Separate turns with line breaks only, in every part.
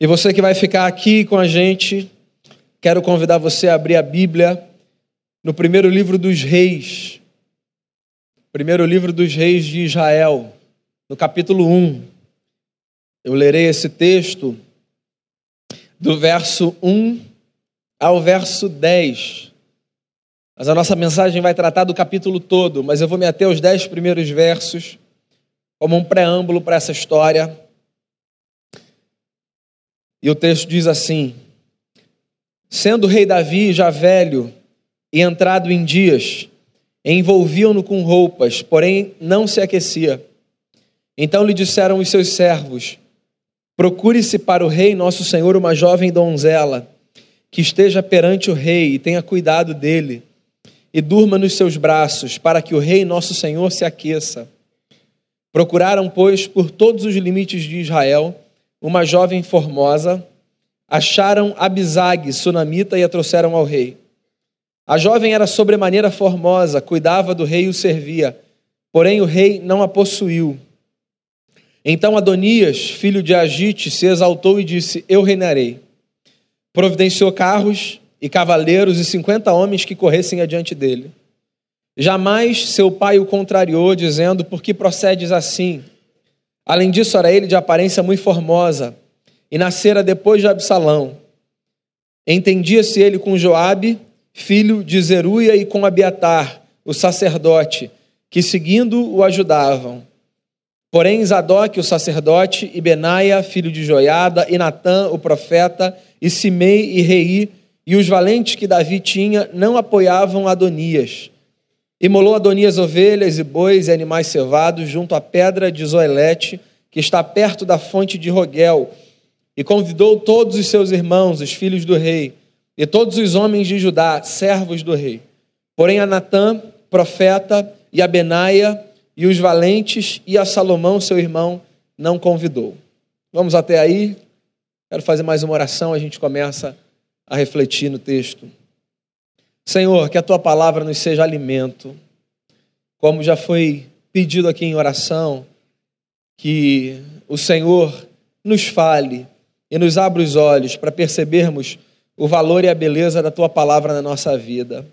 E você que vai ficar aqui com a gente, quero convidar você a abrir a Bíblia no primeiro livro dos Reis. Primeiro livro dos Reis de Israel, no capítulo 1. Eu lerei esse texto do verso 1 ao verso 10. Mas a nossa mensagem vai tratar do capítulo todo, mas eu vou me ater aos dez primeiros versos como um preâmbulo para essa história. E o texto diz assim: Sendo o rei Davi já velho e entrado em dias, envolviam-no com roupas, porém não se aquecia. Então lhe disseram os seus servos: Procure-se para o rei nosso senhor uma jovem donzela, que esteja perante o rei e tenha cuidado dele, e durma nos seus braços, para que o rei nosso senhor se aqueça. Procuraram, pois, por todos os limites de Israel, uma jovem formosa, acharam Abisag, sunamita, e a trouxeram ao rei. A jovem era sobremaneira formosa, cuidava do rei e o servia, porém o rei não a possuiu. Então Adonias, filho de Agite, se exaltou e disse: Eu reinarei. Providenciou carros e cavaleiros e cinquenta homens que corressem adiante dele. Jamais seu pai o contrariou, dizendo: Por que procedes assim? Além disso, era ele de aparência muito formosa e nascera depois de Absalão. Entendia-se ele com Joabe, filho de Zeruia, e com Abiatar, o sacerdote, que seguindo o ajudavam. Porém, Zadok, o sacerdote, e Benaia, filho de Joiada, e Natã, o profeta, e Simei e Rei, e os valentes que Davi tinha, não apoiavam Adonias. Imolou Adonias ovelhas e bois e animais cevados junto à pedra de Zoelete, que está perto da fonte de Roguel, e convidou todos os seus irmãos, os filhos do rei, e todos os homens de Judá, servos do rei. Porém, a Natã, profeta, e a Benaia, e os valentes, e a Salomão, seu irmão, não convidou. Vamos até aí. Quero fazer mais uma oração, a gente começa a refletir no texto. Senhor, que a tua palavra nos seja alimento, como já foi pedido aqui em oração, que o Senhor nos fale e nos abra os olhos para percebermos o valor e a beleza da tua palavra na nossa vida.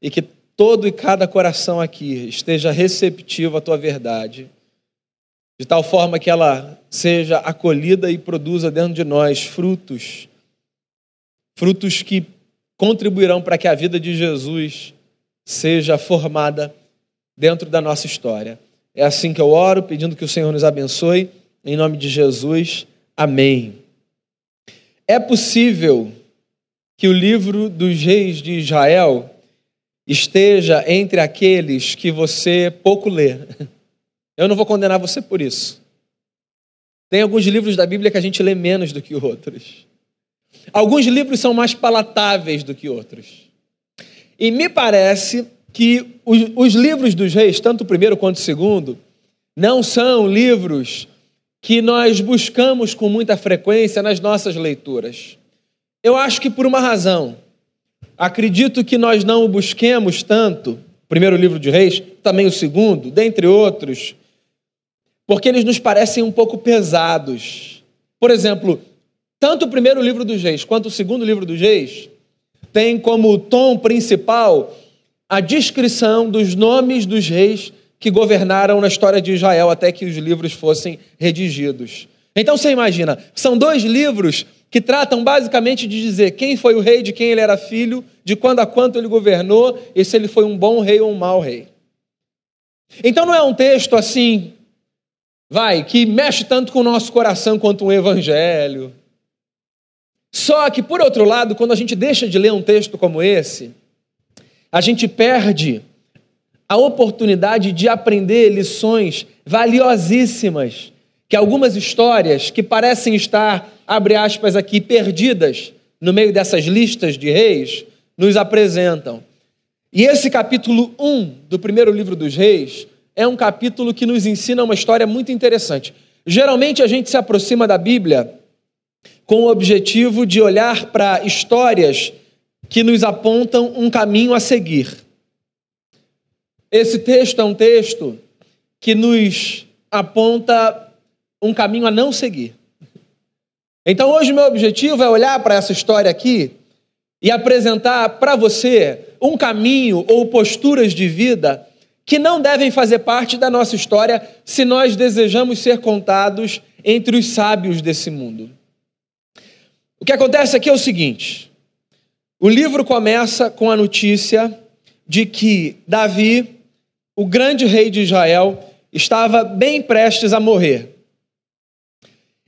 E que todo e cada coração aqui esteja receptivo à tua verdade, de tal forma que ela seja acolhida e produza dentro de nós frutos, frutos que contribuirão para que a vida de Jesus seja formada dentro da nossa história. É assim que eu oro, pedindo que o Senhor nos abençoe, em nome de Jesus. Amém. É possível que o livro dos reis de Israel esteja entre aqueles que você pouco lê. Eu não vou condenar você por isso. Tem alguns livros da Bíblia que a gente lê menos do que outros. Alguns livros são mais palatáveis do que outros. E me parece que os, os livros dos reis, tanto o primeiro quanto o segundo, não são livros que nós buscamos com muita frequência nas nossas leituras. Eu acho que por uma razão. Acredito que nós não o busquemos tanto, o primeiro livro de Reis, também o segundo, dentre outros, porque eles nos parecem um pouco pesados. Por exemplo, tanto o primeiro livro dos Reis quanto o segundo livro dos Reis tem como tom principal a descrição dos nomes dos reis que governaram na história de Israel até que os livros fossem redigidos. Então você imagina, são dois livros que tratam basicamente de dizer quem foi o rei, de quem ele era filho, de quando a quanto ele governou e se ele foi um bom rei ou um mau rei. Então não é um texto assim, vai, que mexe tanto com o nosso coração quanto um evangelho. Só que, por outro lado, quando a gente deixa de ler um texto como esse, a gente perde a oportunidade de aprender lições valiosíssimas que algumas histórias que parecem estar abre aspas aqui, perdidas no meio dessas listas de reis, nos apresentam. E esse capítulo 1 do primeiro livro dos reis é um capítulo que nos ensina uma história muito interessante. Geralmente a gente se aproxima da Bíblia com o objetivo de olhar para histórias que nos apontam um caminho a seguir. Esse texto é um texto que nos aponta um caminho a não seguir. Então hoje meu objetivo é olhar para essa história aqui e apresentar para você um caminho ou posturas de vida que não devem fazer parte da nossa história se nós desejamos ser contados entre os sábios desse mundo. O que acontece aqui é o seguinte: o livro começa com a notícia de que Davi, o grande rei de Israel, estava bem prestes a morrer.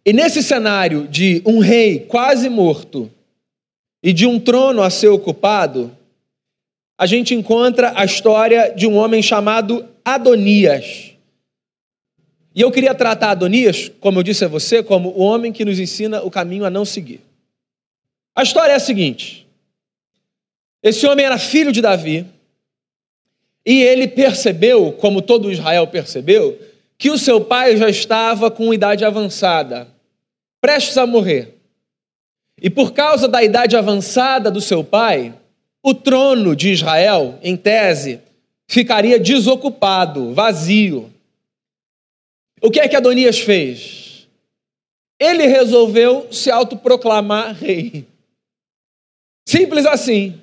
E nesse cenário de um rei quase morto e de um trono a ser ocupado, a gente encontra a história de um homem chamado Adonias. E eu queria tratar Adonias, como eu disse a você, como o homem que nos ensina o caminho a não seguir. A história é a seguinte: esse homem era filho de Davi, e ele percebeu, como todo Israel percebeu, que o seu pai já estava com idade avançada, prestes a morrer. E por causa da idade avançada do seu pai, o trono de Israel, em tese, ficaria desocupado, vazio. O que é que Adonias fez? Ele resolveu se autoproclamar rei. Simples assim.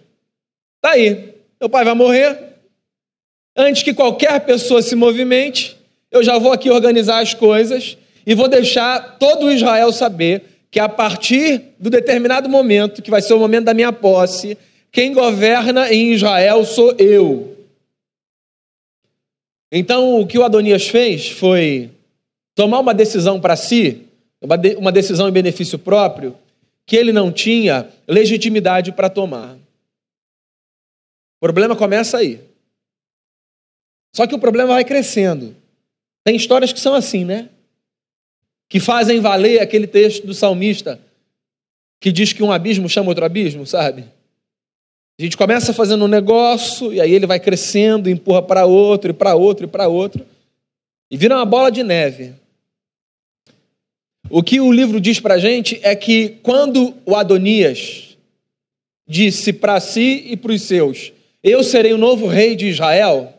Tá aí. Meu pai vai morrer. Antes que qualquer pessoa se movimente, eu já vou aqui organizar as coisas e vou deixar todo Israel saber que a partir do determinado momento, que vai ser o momento da minha posse, quem governa em Israel sou eu. Então, o que o Adonias fez foi tomar uma decisão para si, uma decisão em benefício próprio, que ele não tinha legitimidade para tomar. O problema começa aí. Só que o problema vai crescendo. Tem histórias que são assim, né? Que fazem valer aquele texto do salmista que diz que um abismo chama outro abismo, sabe? A gente começa fazendo um negócio e aí ele vai crescendo, empurra para outro, e para outro, e para outro, e vira uma bola de neve. O que o livro diz para a gente é que quando o Adonias disse para si e para os seus: Eu serei o novo rei de Israel,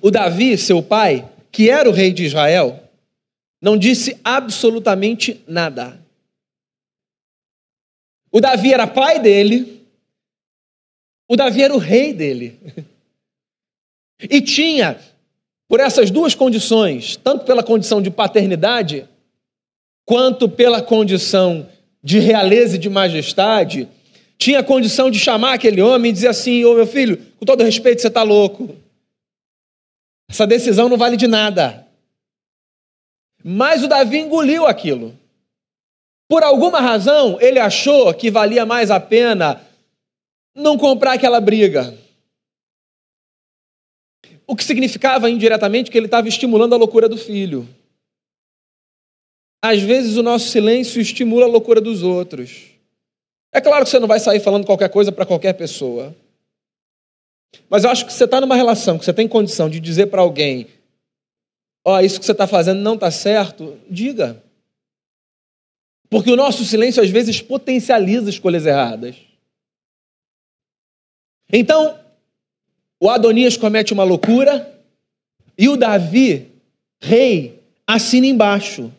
o Davi, seu pai, que era o rei de Israel, não disse absolutamente nada. O Davi era pai dele, o Davi era o rei dele. E tinha, por essas duas condições, tanto pela condição de paternidade, quanto pela condição de realeza e de majestade, tinha condição de chamar aquele homem e dizer assim: Ô meu filho, com todo respeito, você está louco. Essa decisão não vale de nada. Mas o Davi engoliu aquilo. Por alguma razão, ele achou que valia mais a pena não comprar aquela briga. O que significava indiretamente que ele estava estimulando a loucura do filho. Às vezes o nosso silêncio estimula a loucura dos outros. É claro que você não vai sair falando qualquer coisa para qualquer pessoa. Mas eu acho que você está numa relação que você tem condição de dizer para alguém: Ó, oh, isso que você está fazendo não está certo, diga. Porque o nosso silêncio às vezes potencializa escolhas erradas. Então, o Adonias comete uma loucura e o Davi, rei, assina embaixo.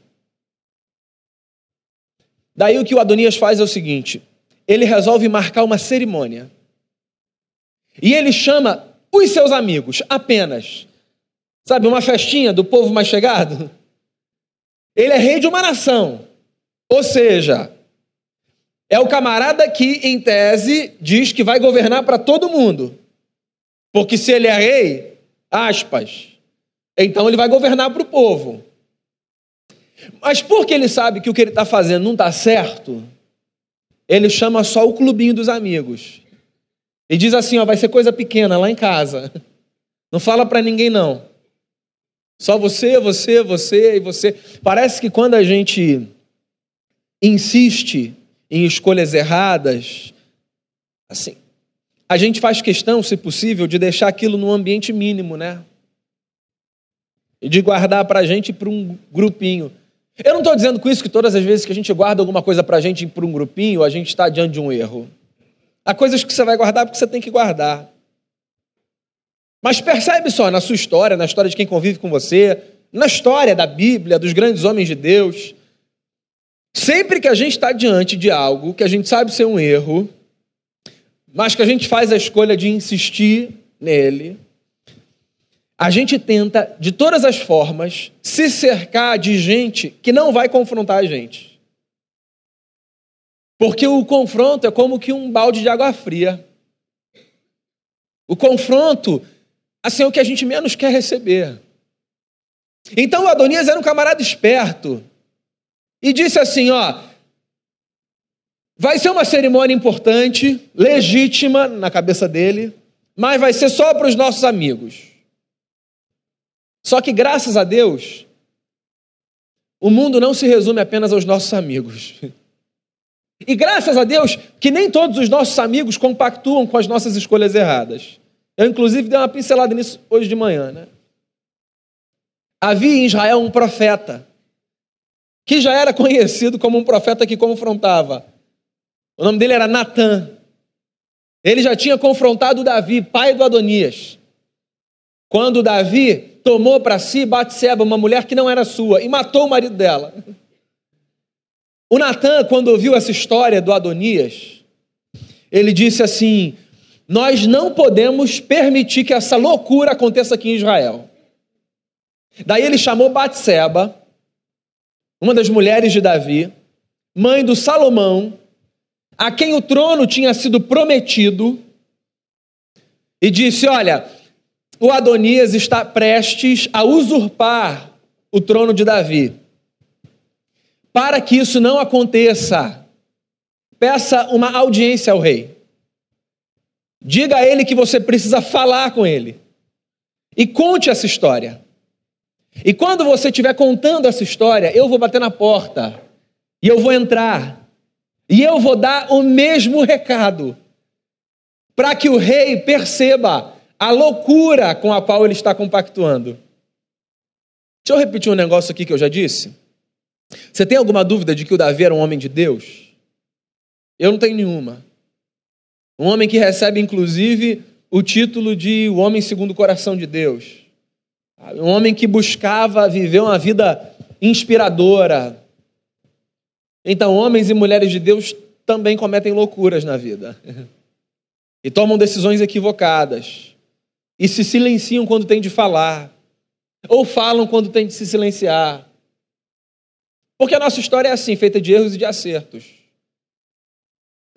Daí o que o Adonias faz é o seguinte: ele resolve marcar uma cerimônia. E ele chama os seus amigos apenas. Sabe, uma festinha do povo mais chegado? Ele é rei de uma nação. Ou seja, é o camarada que, em tese, diz que vai governar para todo mundo. Porque se ele é rei, aspas, então ele vai governar para o povo. Mas porque ele sabe que o que ele está fazendo não está certo, ele chama só o clubinho dos amigos. E diz assim: ó, vai ser coisa pequena lá em casa. Não fala para ninguém, não. Só você, você, você e você. Parece que quando a gente insiste em escolhas erradas, assim, a gente faz questão, se possível, de deixar aquilo num ambiente mínimo, né? E de guardar para a gente para um grupinho. Eu não estou dizendo com isso que todas as vezes que a gente guarda alguma coisa para a gente para um grupinho, a gente está diante de um erro. Há coisas que você vai guardar porque você tem que guardar. Mas percebe só, na sua história, na história de quem convive com você, na história da Bíblia, dos grandes homens de Deus, Sempre que a gente está diante de algo que a gente sabe ser um erro, mas que a gente faz a escolha de insistir nele, a gente tenta, de todas as formas, se cercar de gente que não vai confrontar a gente. Porque o confronto é como que um balde de água fria. O confronto, assim, é o que a gente menos quer receber. Então Adonias era um camarada esperto e disse assim: ó, vai ser uma cerimônia importante, legítima na cabeça dele, mas vai ser só para os nossos amigos. Só que graças a Deus, o mundo não se resume apenas aos nossos amigos. E graças a Deus que nem todos os nossos amigos compactuam com as nossas escolhas erradas. Eu, inclusive, dei uma pincelada nisso hoje de manhã. Né? Havia em Israel um profeta, que já era conhecido como um profeta que confrontava. O nome dele era Natã. Ele já tinha confrontado Davi, pai do Adonias. Quando Davi tomou para si Batseba, uma mulher que não era sua, e matou o marido dela. O Natan, quando ouviu essa história do Adonias, ele disse assim: Nós não podemos permitir que essa loucura aconteça aqui em Israel. Daí ele chamou Batseba, uma das mulheres de Davi, mãe do Salomão, a quem o trono tinha sido prometido, e disse: Olha, o Adonias está prestes a usurpar o trono de Davi. Para que isso não aconteça, peça uma audiência ao rei. Diga a ele que você precisa falar com ele. E conte essa história. E quando você estiver contando essa história, eu vou bater na porta. E eu vou entrar. E eu vou dar o mesmo recado. Para que o rei perceba a loucura com a qual ele está compactuando. Deixa eu repetir um negócio aqui que eu já disse. Você tem alguma dúvida de que o Davi era um homem de Deus? Eu não tenho nenhuma. Um homem que recebe, inclusive, o título de o homem segundo o coração de Deus. Um homem que buscava viver uma vida inspiradora. Então, homens e mulheres de Deus também cometem loucuras na vida. E tomam decisões equivocadas. E se silenciam quando tem de falar. Ou falam quando tem de se silenciar. Porque a nossa história é assim, feita de erros e de acertos.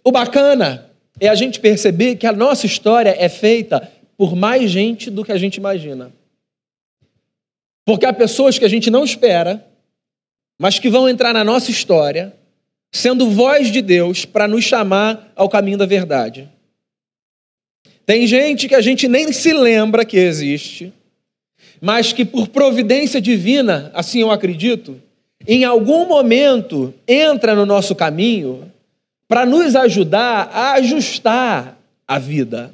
O bacana é a gente perceber que a nossa história é feita por mais gente do que a gente imagina. Porque há pessoas que a gente não espera, mas que vão entrar na nossa história, sendo voz de Deus para nos chamar ao caminho da verdade. Tem gente que a gente nem se lembra que existe, mas que por providência divina, assim eu acredito, em algum momento entra no nosso caminho para nos ajudar a ajustar a vida.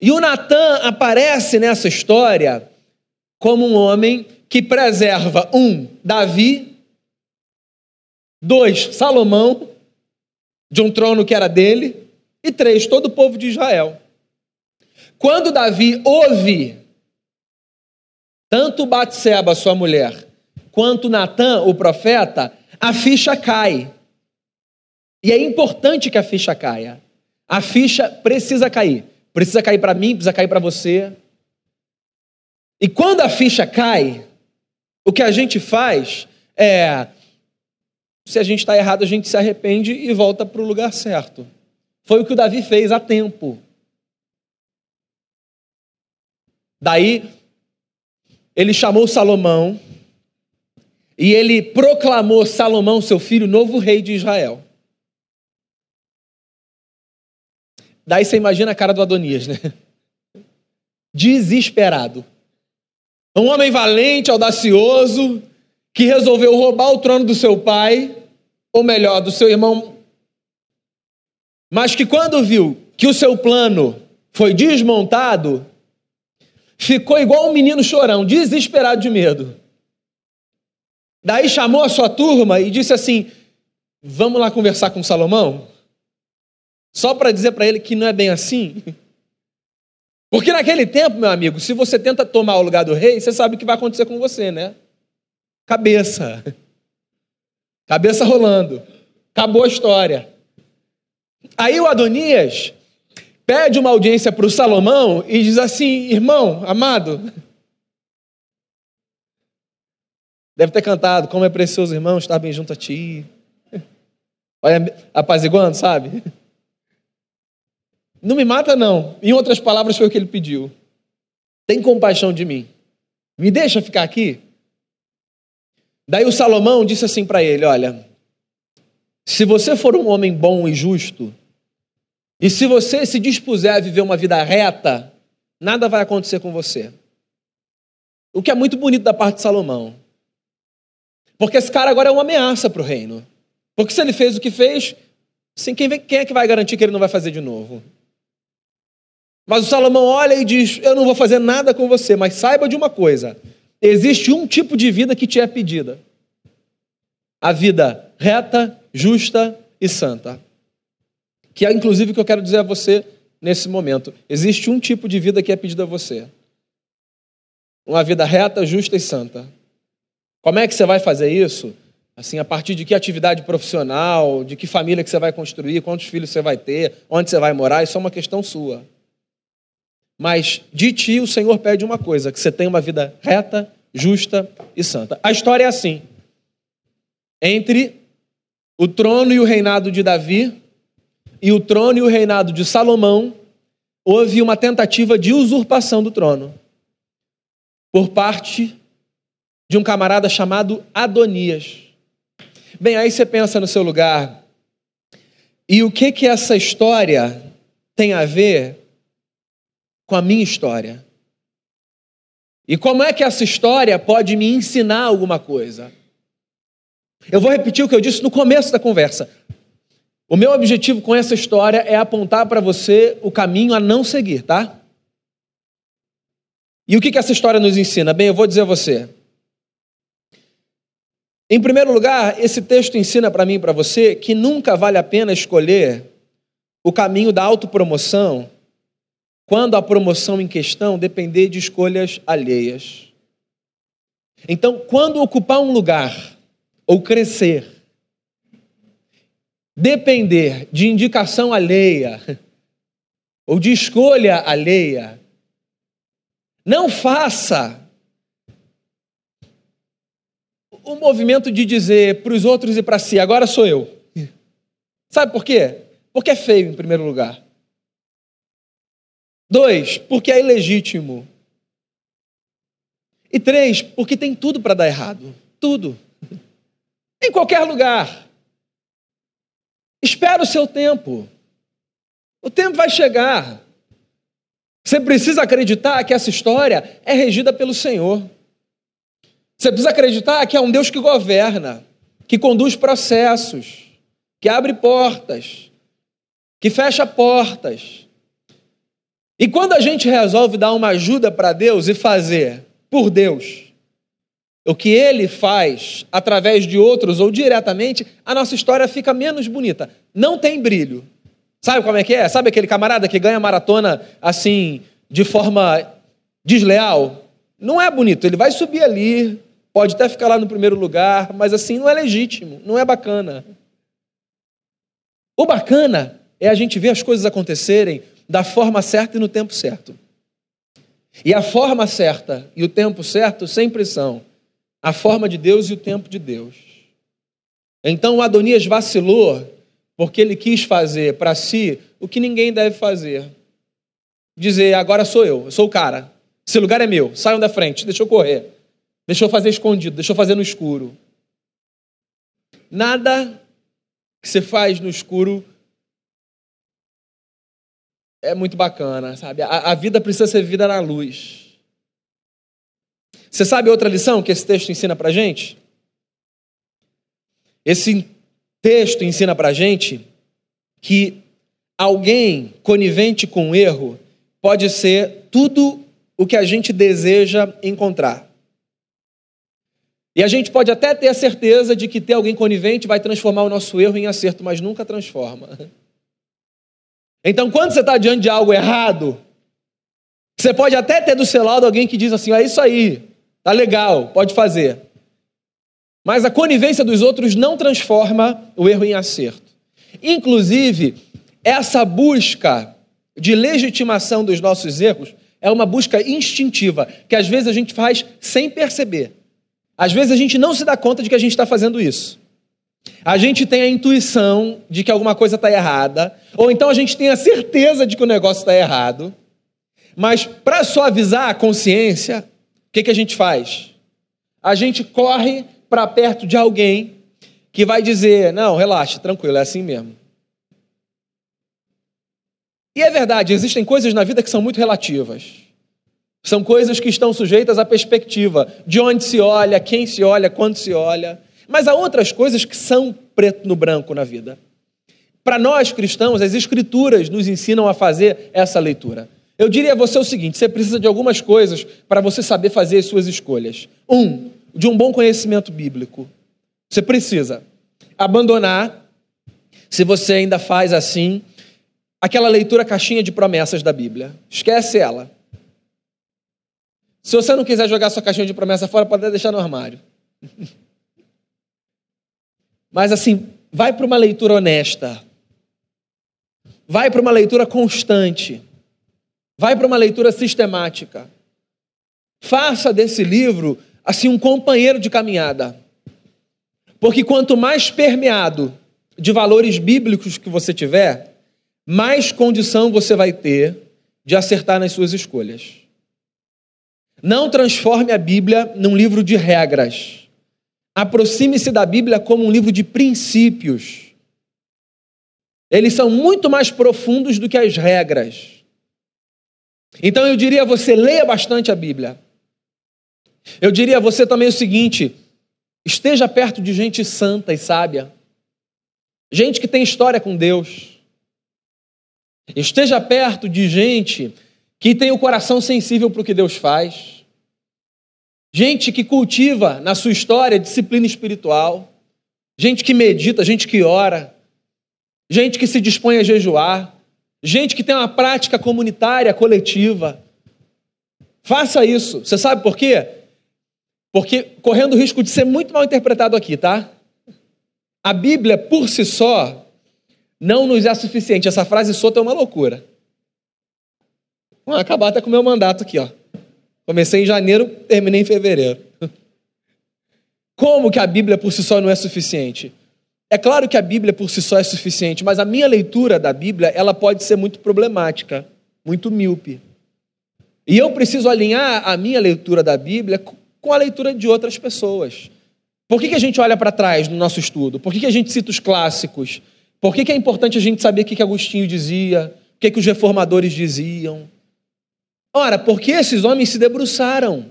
E o Natan aparece nessa história como um homem que preserva um, Davi, dois, Salomão, de um trono que era dele, e três, todo o povo de Israel. Quando Davi ouve tanto Batseba, sua mulher, quanto Natan, o profeta, a ficha cai. E é importante que a ficha caia. A ficha precisa cair. Precisa cair para mim, precisa cair para você. E quando a ficha cai, o que a gente faz é. Se a gente está errado, a gente se arrepende e volta para o lugar certo. Foi o que o Davi fez há tempo. Daí, ele chamou Salomão e ele proclamou Salomão, seu filho, novo rei de Israel. Daí você imagina a cara do Adonias, né? Desesperado. Um homem valente, audacioso, que resolveu roubar o trono do seu pai, ou melhor, do seu irmão, mas que quando viu que o seu plano foi desmontado, ficou igual um menino chorão, desesperado de medo. Daí chamou a sua turma e disse assim: Vamos lá conversar com Salomão? Só para dizer para ele que não é bem assim. Porque naquele tempo, meu amigo, se você tenta tomar o lugar do rei, você sabe o que vai acontecer com você, né? Cabeça. Cabeça rolando. Acabou a história. Aí o Adonias pede uma audiência para o Salomão e diz assim: irmão, amado. Deve ter cantado, como é precioso, irmão, estar bem junto a ti. Olha, apaziguando, sabe? Não me mata, não. Em outras palavras, foi o que ele pediu. Tem compaixão de mim. Me deixa ficar aqui. Daí o Salomão disse assim para ele: Olha, se você for um homem bom e justo, e se você se dispuser a viver uma vida reta, nada vai acontecer com você. O que é muito bonito da parte de Salomão. Porque esse cara agora é uma ameaça para o reino. Porque se ele fez o que fez, assim, quem, quem é que vai garantir que ele não vai fazer de novo? Mas o Salomão olha e diz: Eu não vou fazer nada com você, mas saiba de uma coisa: existe um tipo de vida que te é pedida. A vida reta, justa e santa. Que é inclusive o que eu quero dizer a você nesse momento. Existe um tipo de vida que é pedido a você. Uma vida reta, justa e santa. Como é que você vai fazer isso? Assim, a partir de que atividade profissional, de que família que você vai construir, quantos filhos você vai ter, onde você vai morar, isso é uma questão sua. Mas de ti o Senhor pede uma coisa: que você tenha uma vida reta, justa e santa. A história é assim: entre o trono e o reinado de Davi e o trono e o reinado de Salomão, houve uma tentativa de usurpação do trono por parte de um camarada chamado Adonias. Bem, aí você pensa no seu lugar, e o que que essa história tem a ver com a minha história. E como é que essa história pode me ensinar alguma coisa? Eu vou repetir o que eu disse no começo da conversa. O meu objetivo com essa história é apontar para você o caminho a não seguir, tá? E o que, que essa história nos ensina? Bem, eu vou dizer a você. Em primeiro lugar, esse texto ensina para mim e para você que nunca vale a pena escolher o caminho da autopromoção quando a promoção em questão depender de escolhas alheias. Então, quando ocupar um lugar ou crescer, depender de indicação alheia ou de escolha alheia, não faça o movimento de dizer para os outros e para si, agora sou eu. Sabe por quê? Porque é feio, em primeiro lugar. Dois, porque é ilegítimo. E três, porque tem tudo para dar errado. Tudo. Em qualquer lugar. Espera o seu tempo. O tempo vai chegar. Você precisa acreditar que essa história é regida pelo Senhor. Você precisa acreditar que é um Deus que governa, que conduz processos, que abre portas, que fecha portas. E quando a gente resolve dar uma ajuda para Deus e fazer por Deus o que Ele faz através de outros ou diretamente, a nossa história fica menos bonita. Não tem brilho. Sabe como é que é? Sabe aquele camarada que ganha maratona assim, de forma desleal? Não é bonito. Ele vai subir ali, pode até ficar lá no primeiro lugar, mas assim não é legítimo, não é bacana. O bacana é a gente ver as coisas acontecerem da forma certa e no tempo certo. E a forma certa e o tempo certo sempre são a forma de Deus e o tempo de Deus. Então Adonias vacilou porque ele quis fazer para si o que ninguém deve fazer. Dizer, agora sou eu, eu sou o cara. Esse lugar é meu, saiam da frente, deixa eu correr. Deixa eu fazer escondido, deixa eu fazer no escuro. Nada que você faz no escuro é muito bacana, sabe? A, a vida precisa ser vivida na luz. Você sabe outra lição que esse texto ensina para gente? Esse texto ensina para gente que alguém conivente com o erro pode ser tudo o que a gente deseja encontrar. E a gente pode até ter a certeza de que ter alguém conivente vai transformar o nosso erro em acerto, mas nunca transforma. Então, quando você está diante de algo errado, você pode até ter do seu lado alguém que diz assim: é isso aí, tá legal, pode fazer. Mas a conivência dos outros não transforma o erro em acerto. Inclusive, essa busca de legitimação dos nossos erros é uma busca instintiva, que às vezes a gente faz sem perceber. Às vezes a gente não se dá conta de que a gente está fazendo isso. A gente tem a intuição de que alguma coisa está errada, ou então a gente tem a certeza de que o negócio está errado, mas para suavizar a consciência, que, que a gente faz? A gente corre para perto de alguém que vai dizer: não, relaxa, tranquilo, é assim mesmo. E é verdade, existem coisas na vida que são muito relativas. São coisas que estão sujeitas à perspectiva, de onde se olha, quem se olha, quando se olha. Mas há outras coisas que são preto no branco na vida. Para nós cristãos, as escrituras nos ensinam a fazer essa leitura. Eu diria a você o seguinte: você precisa de algumas coisas para você saber fazer as suas escolhas. Um, de um bom conhecimento bíblico. Você precisa abandonar, se você ainda faz assim, aquela leitura caixinha de promessas da Bíblia. Esquece ela. Se você não quiser jogar sua caixinha de promessa fora, pode deixar no armário. Mas assim, vai para uma leitura honesta. Vai para uma leitura constante. Vai para uma leitura sistemática. Faça desse livro assim um companheiro de caminhada. Porque quanto mais permeado de valores bíblicos que você tiver, mais condição você vai ter de acertar nas suas escolhas. Não transforme a Bíblia num livro de regras. Aproxime-se da Bíblia como um livro de princípios. Eles são muito mais profundos do que as regras. Então eu diria a você: leia bastante a Bíblia. Eu diria a você também o seguinte: esteja perto de gente santa e sábia, gente que tem história com Deus. Esteja perto de gente que tem o coração sensível para o que Deus faz. Gente que cultiva na sua história disciplina espiritual, gente que medita, gente que ora, gente que se dispõe a jejuar, gente que tem uma prática comunitária, coletiva. Faça isso. Você sabe por quê? Porque correndo o risco de ser muito mal interpretado aqui, tá? A Bíblia por si só não nos é suficiente. Essa frase solta é uma loucura. Vamos acabar até com o meu mandato aqui, ó. Comecei em janeiro, terminei em fevereiro. Como que a Bíblia por si só não é suficiente? É claro que a Bíblia por si só é suficiente, mas a minha leitura da Bíblia, ela pode ser muito problemática, muito míope. E eu preciso alinhar a minha leitura da Bíblia com a leitura de outras pessoas. Por que, que a gente olha para trás no nosso estudo? Por que, que a gente cita os clássicos? Por que, que é importante a gente saber o que, que Agostinho dizia? O que, que os reformadores diziam? Ora, porque esses homens se debruçaram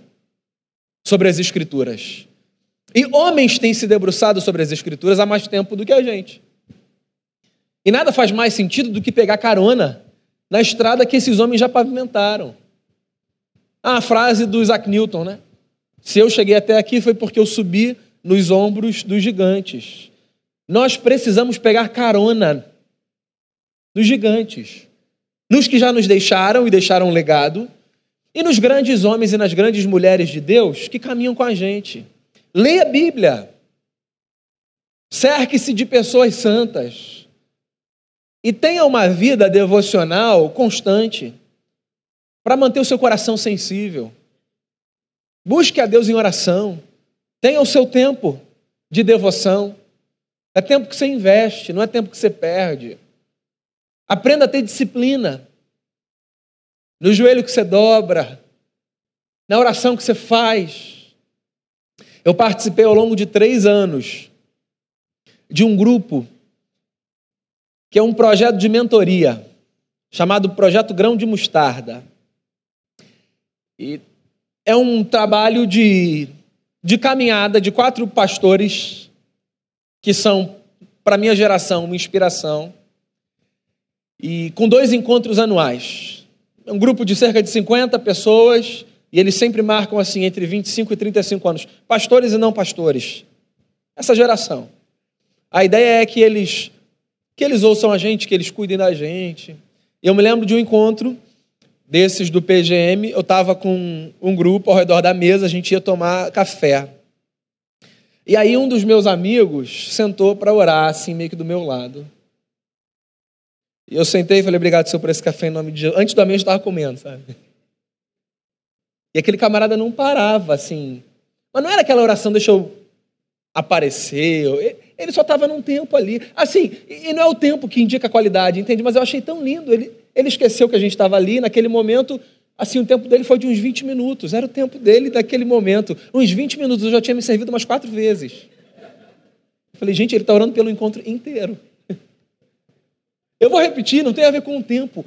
sobre as Escrituras. E homens têm se debruçado sobre as Escrituras há mais tempo do que a gente. E nada faz mais sentido do que pegar carona na estrada que esses homens já pavimentaram. Ah, a frase do Isaac Newton, né? Se eu cheguei até aqui foi porque eu subi nos ombros dos gigantes. Nós precisamos pegar carona nos gigantes nos que já nos deixaram e deixaram um legado, e nos grandes homens e nas grandes mulheres de Deus que caminham com a gente. Leia a Bíblia. Cerque-se de pessoas santas. E tenha uma vida devocional constante para manter o seu coração sensível. Busque a Deus em oração. Tenha o seu tempo de devoção. É tempo que você investe, não é tempo que você perde. Aprenda a ter disciplina. No joelho que você dobra, na oração que você faz. Eu participei ao longo de três anos de um grupo que é um projeto de mentoria, chamado Projeto Grão de Mostarda. E é um trabalho de, de caminhada de quatro pastores que são, para minha geração, uma inspiração e com dois encontros anuais. Um grupo de cerca de 50 pessoas, e eles sempre marcam assim, entre 25 e 35 anos. Pastores e não pastores. Essa geração. A ideia é que eles, que eles ouçam a gente, que eles cuidem da gente. Eu me lembro de um encontro desses do PGM, eu estava com um grupo ao redor da mesa, a gente ia tomar café. E aí um dos meus amigos sentou para orar, assim, meio que do meu lado. E eu sentei e falei, obrigado, senhor, por esse café em nome de Jesus. Antes do amém, eu estava comendo, sabe? E aquele camarada não parava, assim. Mas não era aquela oração, deixa eu aparecer. Ele só estava num tempo ali. Assim, e não é o tempo que indica a qualidade, entende? Mas eu achei tão lindo. Ele, ele esqueceu que a gente estava ali, naquele momento, assim, o tempo dele foi de uns 20 minutos. Era o tempo dele daquele momento. Uns 20 minutos, eu já tinha me servido umas quatro vezes. Eu falei, gente, ele está orando pelo encontro inteiro. Eu vou repetir, não tem a ver com o tempo.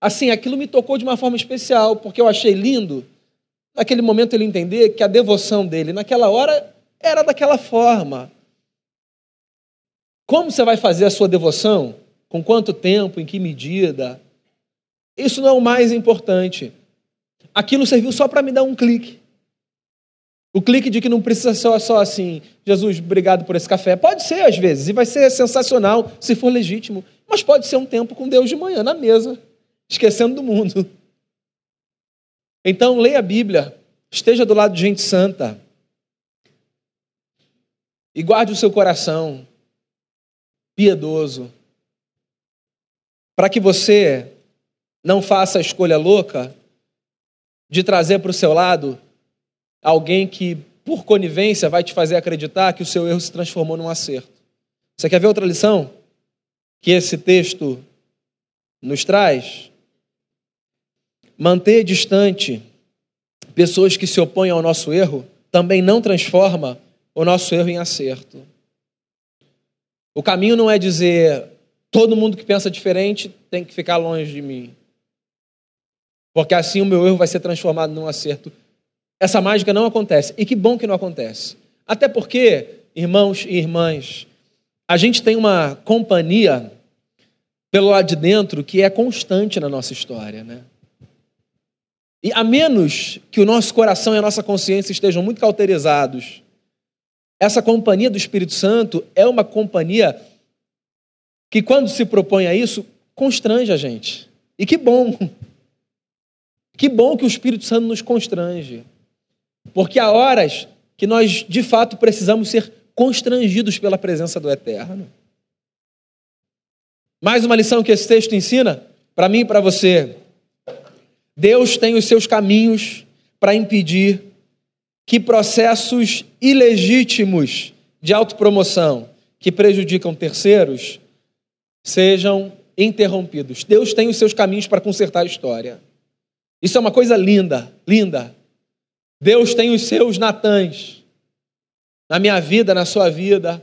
Assim, aquilo me tocou de uma forma especial, porque eu achei lindo, naquele momento, ele entender que a devoção dele, naquela hora, era daquela forma. Como você vai fazer a sua devoção? Com quanto tempo? Em que medida? Isso não é o mais importante. Aquilo serviu só para me dar um clique. O clique de que não precisa ser só assim, Jesus, obrigado por esse café. Pode ser às vezes, e vai ser sensacional se for legítimo. Mas pode ser um tempo com Deus de manhã na mesa, esquecendo do mundo. Então, leia a Bíblia, esteja do lado de gente santa. E guarde o seu coração piedoso, para que você não faça a escolha louca de trazer para o seu lado alguém que, por conivência, vai te fazer acreditar que o seu erro se transformou num acerto. Você quer ver outra lição? que esse texto nos traz, manter distante pessoas que se opõem ao nosso erro também não transforma o nosso erro em acerto. O caminho não é dizer todo mundo que pensa diferente tem que ficar longe de mim. Porque assim o meu erro vai ser transformado num acerto. Essa mágica não acontece. E que bom que não acontece. Até porque, irmãos e irmãs, a gente tem uma companhia pelo lado de dentro que é constante na nossa história, né? E a menos que o nosso coração e a nossa consciência estejam muito cauterizados, essa companhia do Espírito Santo é uma companhia que, quando se propõe a isso, constrange a gente. E que bom! Que bom que o Espírito Santo nos constrange. Porque há horas que nós, de fato, precisamos ser constrangidos pela presença do Eterno. Mais uma lição que esse texto ensina, para mim e para você. Deus tem os seus caminhos para impedir que processos ilegítimos de autopromoção que prejudicam terceiros sejam interrompidos. Deus tem os seus caminhos para consertar a história. Isso é uma coisa linda, linda. Deus tem os seus Natãs na minha vida, na sua vida.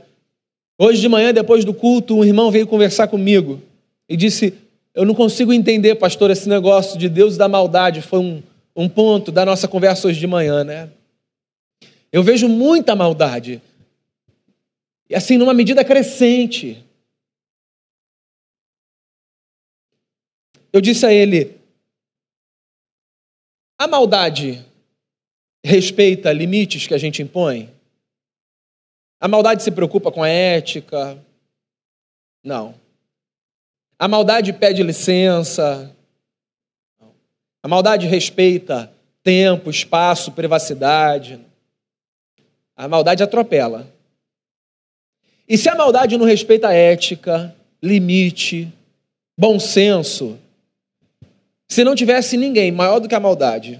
Hoje de manhã, depois do culto, um irmão veio conversar comigo e disse: Eu não consigo entender, pastor, esse negócio de Deus da maldade. Foi um, um ponto da nossa conversa hoje de manhã, né? Eu vejo muita maldade. E assim, numa medida crescente. Eu disse a ele: a maldade respeita limites que a gente impõe? A maldade se preocupa com a ética? Não. A maldade pede licença? A maldade respeita tempo, espaço, privacidade? A maldade atropela. E se a maldade não respeita a ética, limite, bom senso, se não tivesse ninguém maior do que a maldade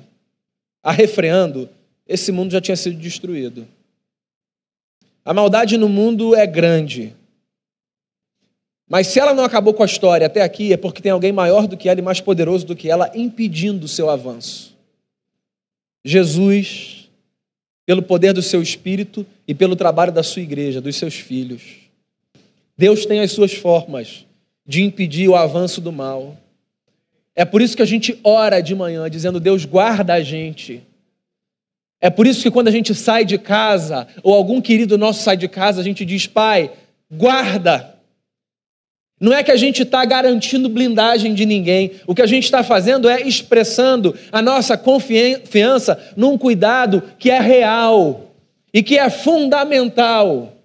arrefreando, esse mundo já tinha sido destruído. A maldade no mundo é grande. Mas se ela não acabou com a história até aqui, é porque tem alguém maior do que ela e mais poderoso do que ela impedindo o seu avanço. Jesus, pelo poder do seu espírito e pelo trabalho da sua igreja, dos seus filhos. Deus tem as suas formas de impedir o avanço do mal. É por isso que a gente ora de manhã, dizendo: Deus, guarda a gente é por isso que quando a gente sai de casa, ou algum querido nosso sai de casa, a gente diz, pai, guarda. Não é que a gente está garantindo blindagem de ninguém. O que a gente está fazendo é expressando a nossa confiança num cuidado que é real e que é fundamental.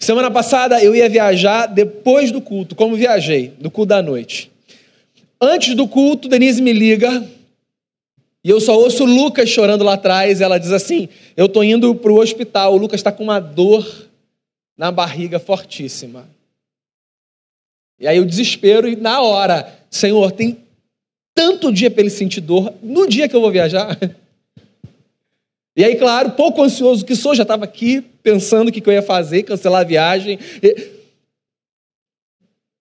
Semana passada eu ia viajar depois do culto, como viajei, do culto da noite. Antes do culto, Denise me liga E eu só ouço o Lucas chorando lá atrás. Ela diz assim: Eu estou indo para o hospital. O Lucas está com uma dor na barriga fortíssima. E aí o desespero, e na hora, Senhor, tem tanto dia para ele sentir dor, no dia que eu vou viajar. E aí, claro, pouco ansioso que sou, já estava aqui pensando o que, eu ia fazer, cancelar a viagem.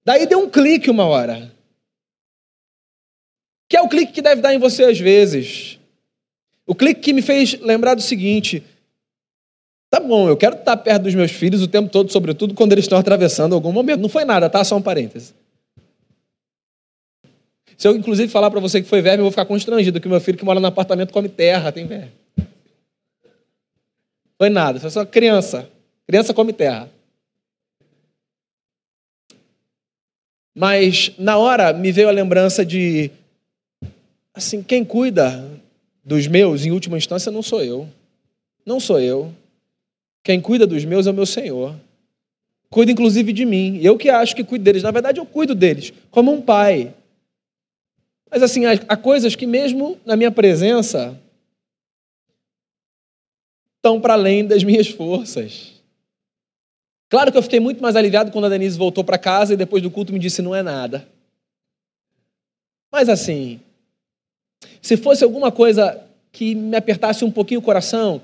Daí deu um clique uma hora. Que é o clique que deve dar em você às vezes. O clique que me fez lembrar do seguinte: tá bom, eu quero estar perto dos meus filhos o tempo todo, sobretudo quando eles estão atravessando algum momento. Não foi nada, tá? Só um parêntese. Se eu, inclusive, falar para você que foi verme, eu vou ficar constrangido, que meu filho que mora no apartamento come terra, tem verme. Foi nada, foi só criança. Criança come terra. Mas na hora me veio a lembrança de assim, quem cuida dos meus em última instância não sou eu. Não sou eu. Quem cuida dos meus é o meu Senhor. Cuida inclusive de mim. Eu que acho que cuido deles. Na verdade, eu cuido deles como um pai. Mas assim, há coisas que mesmo na minha presença estão para além das minhas forças. Claro que eu fiquei muito mais aliviado quando a Denise voltou para casa e depois do culto me disse: não é nada. Mas assim, se fosse alguma coisa que me apertasse um pouquinho o coração,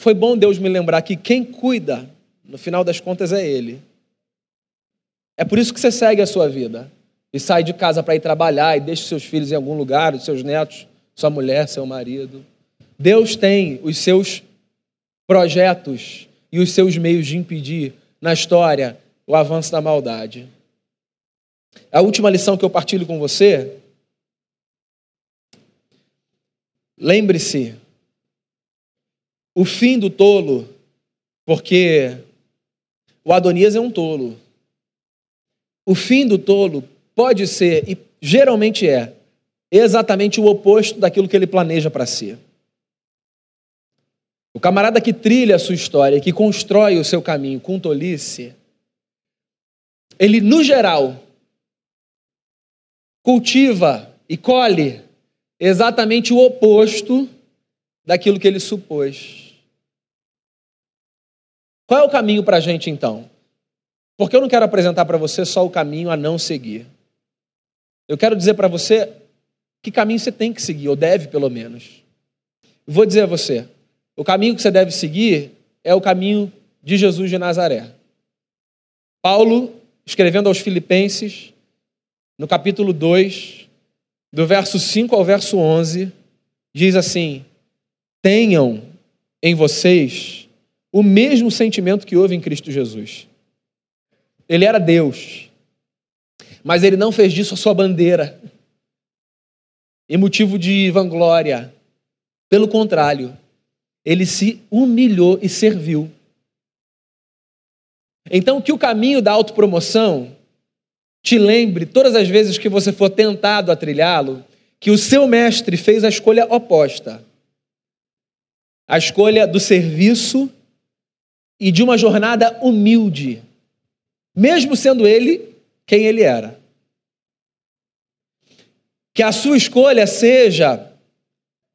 foi bom Deus me lembrar que quem cuida, no final das contas, é Ele. É por isso que você segue a sua vida e sai de casa para ir trabalhar e deixa seus filhos em algum lugar, os seus netos, sua mulher, seu marido. Deus tem os seus projetos e os seus meios de impedir na história o avanço da maldade. A última lição que eu partilho com você. Lembre-se, o fim do tolo, porque o Adonias é um tolo. O fim do tolo pode ser, e geralmente é, exatamente o oposto daquilo que ele planeja para si. O camarada que trilha a sua história, que constrói o seu caminho com tolice, ele, no geral, cultiva e colhe exatamente o oposto daquilo que ele supôs. Qual é o caminho para a gente então? Porque eu não quero apresentar para você só o caminho a não seguir. Eu quero dizer para você que caminho você tem que seguir, ou deve pelo menos. Vou dizer a você: o caminho que você deve seguir é o caminho de Jesus de Nazaré. Paulo, escrevendo aos Filipenses, no capítulo 2, do verso 5 ao verso 11, diz assim: Tenham em vocês o mesmo sentimento que houve em Cristo Jesus. Ele era Deus, mas ele não fez disso a sua bandeira e motivo de vanglória. Pelo contrário, ele se humilhou e serviu. Então, que o caminho da autopromoção te lembre, todas as vezes que você for tentado a trilhá-lo, que o seu mestre fez a escolha oposta a escolha do serviço e de uma jornada humilde, mesmo sendo ele quem ele era. Que a sua escolha seja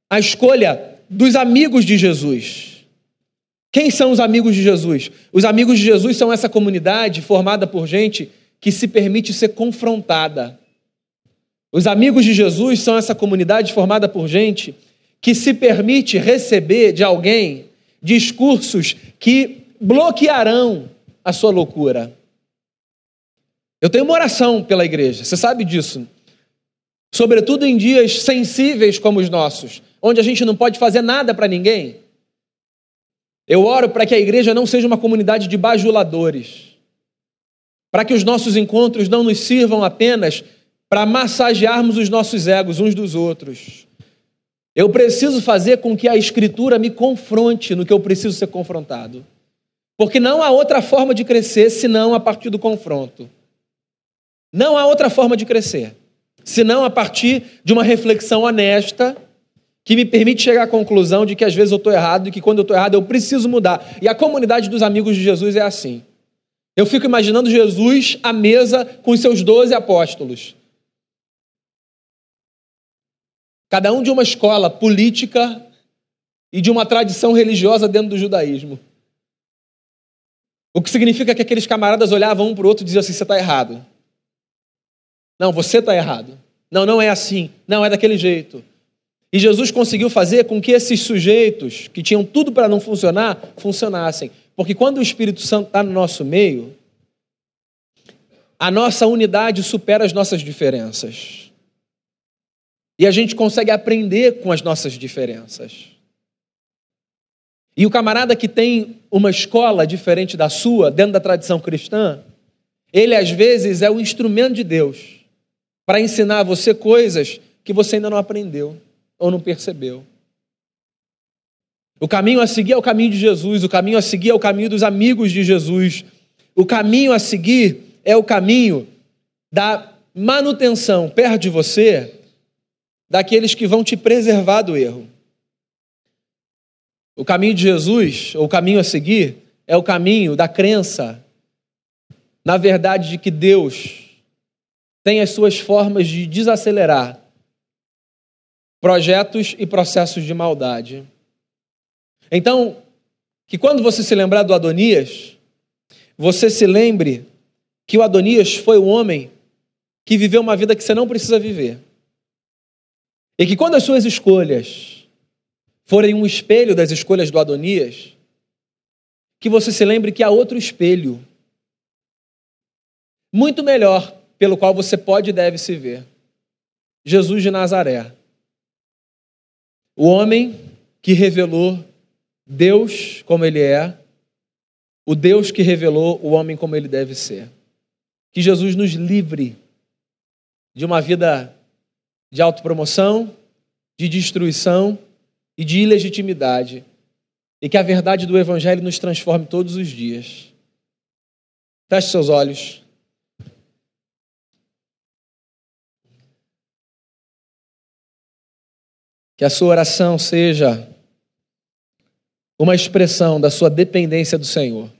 a escolha dos amigos de Jesus. Quem são os amigos de Jesus? Os amigos de Jesus são essa comunidade formada por gente que se permite ser confrontada. Os amigos de Jesus são essa comunidade formada por gente que se permite receber de alguém discursos que bloquearão a sua loucura. Eu tenho uma oração pela igreja, você sabe disso. Sobretudo em dias sensíveis como os nossos, onde a gente não pode fazer nada para ninguém. Eu oro para que a igreja não seja uma comunidade de bajuladores, para que os nossos encontros não nos sirvam apenas para massagearmos os nossos egos uns dos outros. Eu preciso fazer com que a Escritura me confronte no que eu preciso ser confrontado. Porque não há outra forma de crescer senão a partir do confronto. Não há outra forma de crescer senão a partir de uma reflexão honesta que me permite chegar à conclusão de que às vezes eu estou errado e que quando eu estou errado eu preciso mudar. E a comunidade dos amigos de Jesus é assim. Eu fico imaginando Jesus à mesa com os seus doze apóstolos. Cada um de uma escola política e de uma tradição religiosa dentro do judaísmo. O que significa que aqueles camaradas olhavam um para o outro e diziam assim: você está errado. Não, você está errado. Não, não é assim. Não, é daquele jeito. E Jesus conseguiu fazer com que esses sujeitos, que tinham tudo para não funcionar, funcionassem. Porque quando o Espírito Santo está no nosso meio, a nossa unidade supera as nossas diferenças. E a gente consegue aprender com as nossas diferenças. E o camarada que tem uma escola diferente da sua, dentro da tradição cristã, ele às vezes é o instrumento de Deus para ensinar você coisas que você ainda não aprendeu ou não percebeu. O caminho a seguir é o caminho de Jesus, o caminho a seguir é o caminho dos amigos de Jesus, o caminho a seguir é o caminho da manutenção perto de você daqueles que vão te preservar do erro. O caminho de Jesus, ou o caminho a seguir, é o caminho da crença na verdade de que Deus tem as suas formas de desacelerar projetos e processos de maldade. Então, que quando você se lembrar do Adonias, você se lembre que o Adonias foi o homem que viveu uma vida que você não precisa viver. E que quando as suas escolhas forem um espelho das escolhas do Adonias, que você se lembre que há outro espelho, muito melhor, pelo qual você pode e deve se ver. Jesus de Nazaré. O homem que revelou Deus como ele é, o Deus que revelou o homem como ele deve ser. Que Jesus nos livre de uma vida de autopromoção, de destruição e de ilegitimidade. E que a verdade do Evangelho nos transforme todos os dias. Feche seus olhos. Que a sua oração seja uma expressão da sua dependência do Senhor.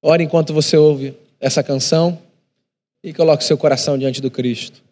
Ore enquanto você ouve essa canção e coloque seu coração diante do Cristo.